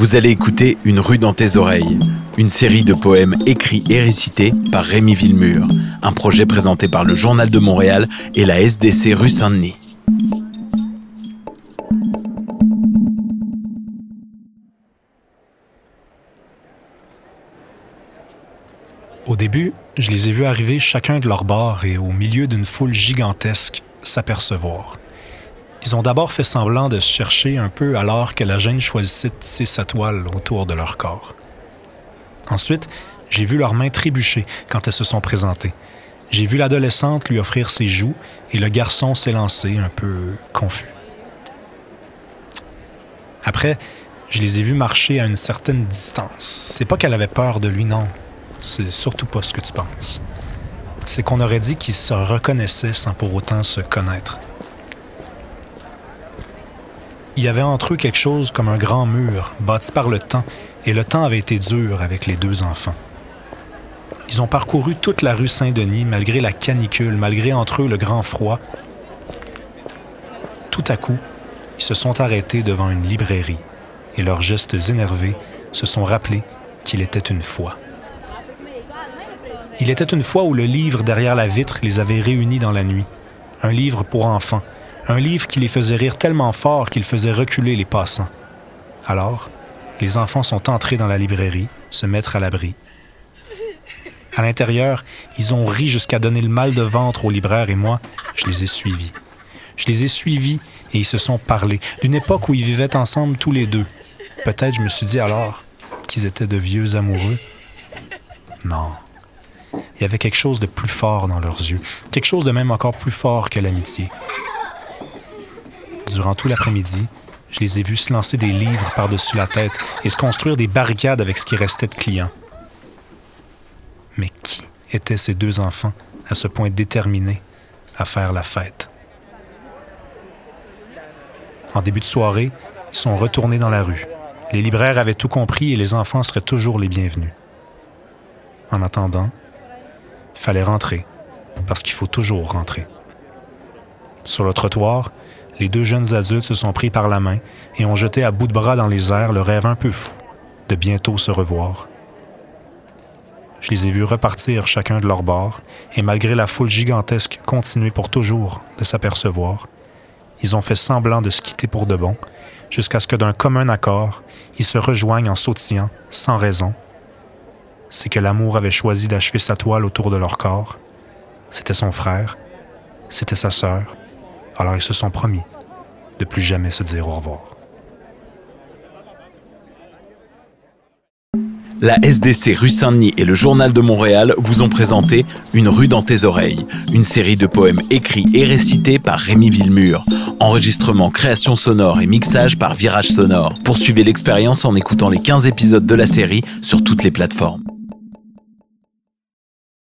Vous allez écouter Une rue dans tes oreilles, une série de poèmes écrits et récités par Rémi Villemur, un projet présenté par le Journal de Montréal et la SDC rue Saint-Denis. Au début, je les ai vus arriver chacun de leur bord et au milieu d'une foule gigantesque s'apercevoir. Ils ont d'abord fait semblant de se chercher un peu alors que la gêne choisissait de tisser sa toile autour de leur corps. Ensuite, j'ai vu leurs mains trébucher quand elles se sont présentées. J'ai vu l'adolescente lui offrir ses joues et le garçon s'élancer un peu confus. Après, je les ai vus marcher à une certaine distance. C'est pas qu'elle avait peur de lui, non. C'est surtout pas ce que tu penses. C'est qu'on aurait dit qu'ils se reconnaissaient sans pour autant se connaître il y avait entre eux quelque chose comme un grand mur bâti par le temps, et le temps avait été dur avec les deux enfants. Ils ont parcouru toute la rue Saint-Denis malgré la canicule, malgré entre eux le grand froid. Tout à coup, ils se sont arrêtés devant une librairie et leurs gestes énervés se sont rappelés qu'il était une fois. Il était une fois où le livre derrière la vitre les avait réunis dans la nuit, un livre pour enfants, un livre qui les faisait rire tellement fort qu'il faisait reculer les passants. Alors, les enfants sont entrés dans la librairie, se mettre à l'abri. À l'intérieur, ils ont ri jusqu'à donner le mal de ventre au libraire et moi, je les ai suivis. Je les ai suivis et ils se sont parlé d'une époque où ils vivaient ensemble tous les deux. Peut-être je me suis dit alors qu'ils étaient de vieux amoureux. Non. Il y avait quelque chose de plus fort dans leurs yeux, quelque chose de même encore plus fort que l'amitié. Durant tout l'après-midi, je les ai vus se lancer des livres par-dessus la tête et se construire des barricades avec ce qui restait de clients. Mais qui étaient ces deux enfants à ce point déterminés à faire la fête? En début de soirée, ils sont retournés dans la rue. Les libraires avaient tout compris et les enfants seraient toujours les bienvenus. En attendant, il fallait rentrer, parce qu'il faut toujours rentrer. Sur le trottoir, les deux jeunes adultes se sont pris par la main et ont jeté à bout de bras dans les airs le rêve un peu fou de bientôt se revoir. Je les ai vus repartir chacun de leur bord, et malgré la foule gigantesque continuer pour toujours de s'apercevoir, ils ont fait semblant de se quitter pour de bon, jusqu'à ce que d'un commun accord, ils se rejoignent en sautillant, sans raison. C'est que l'amour avait choisi d'achever sa toile autour de leur corps. C'était son frère, c'était sa sœur, alors ils se sont promis de plus jamais se dire au revoir. La SDC rue Saint-Denis et le Journal de Montréal vous ont présenté Une rue dans tes oreilles, une série de poèmes écrits et récités par Rémi Villemur. Enregistrement, création sonore et mixage par Virage Sonore. Poursuivez l'expérience en écoutant les 15 épisodes de la série sur toutes les plateformes.